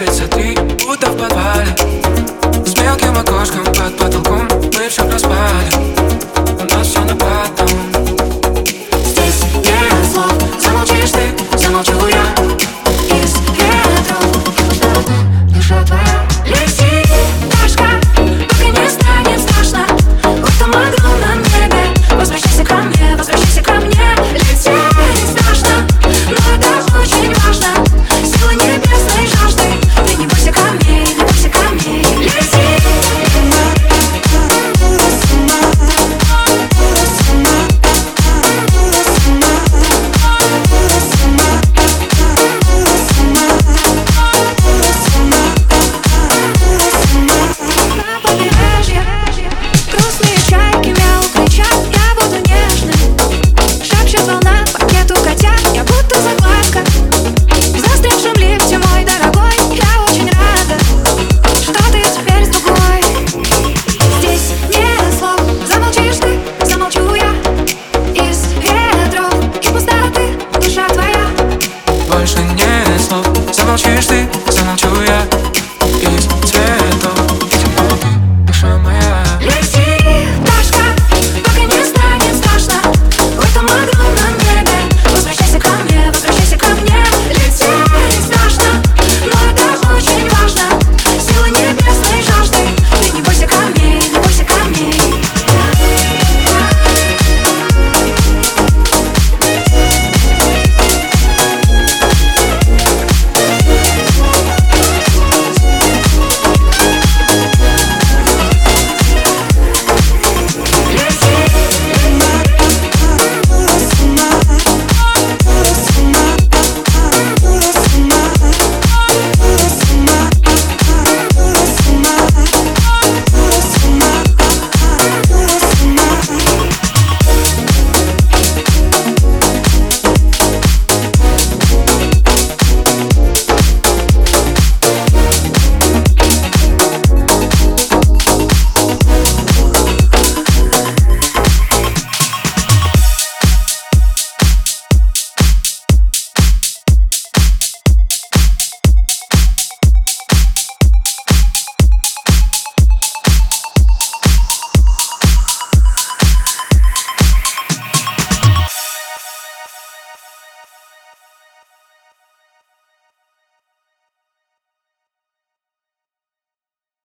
светится три, будто в подвале. С мелким окошком под потолком мы все проспали.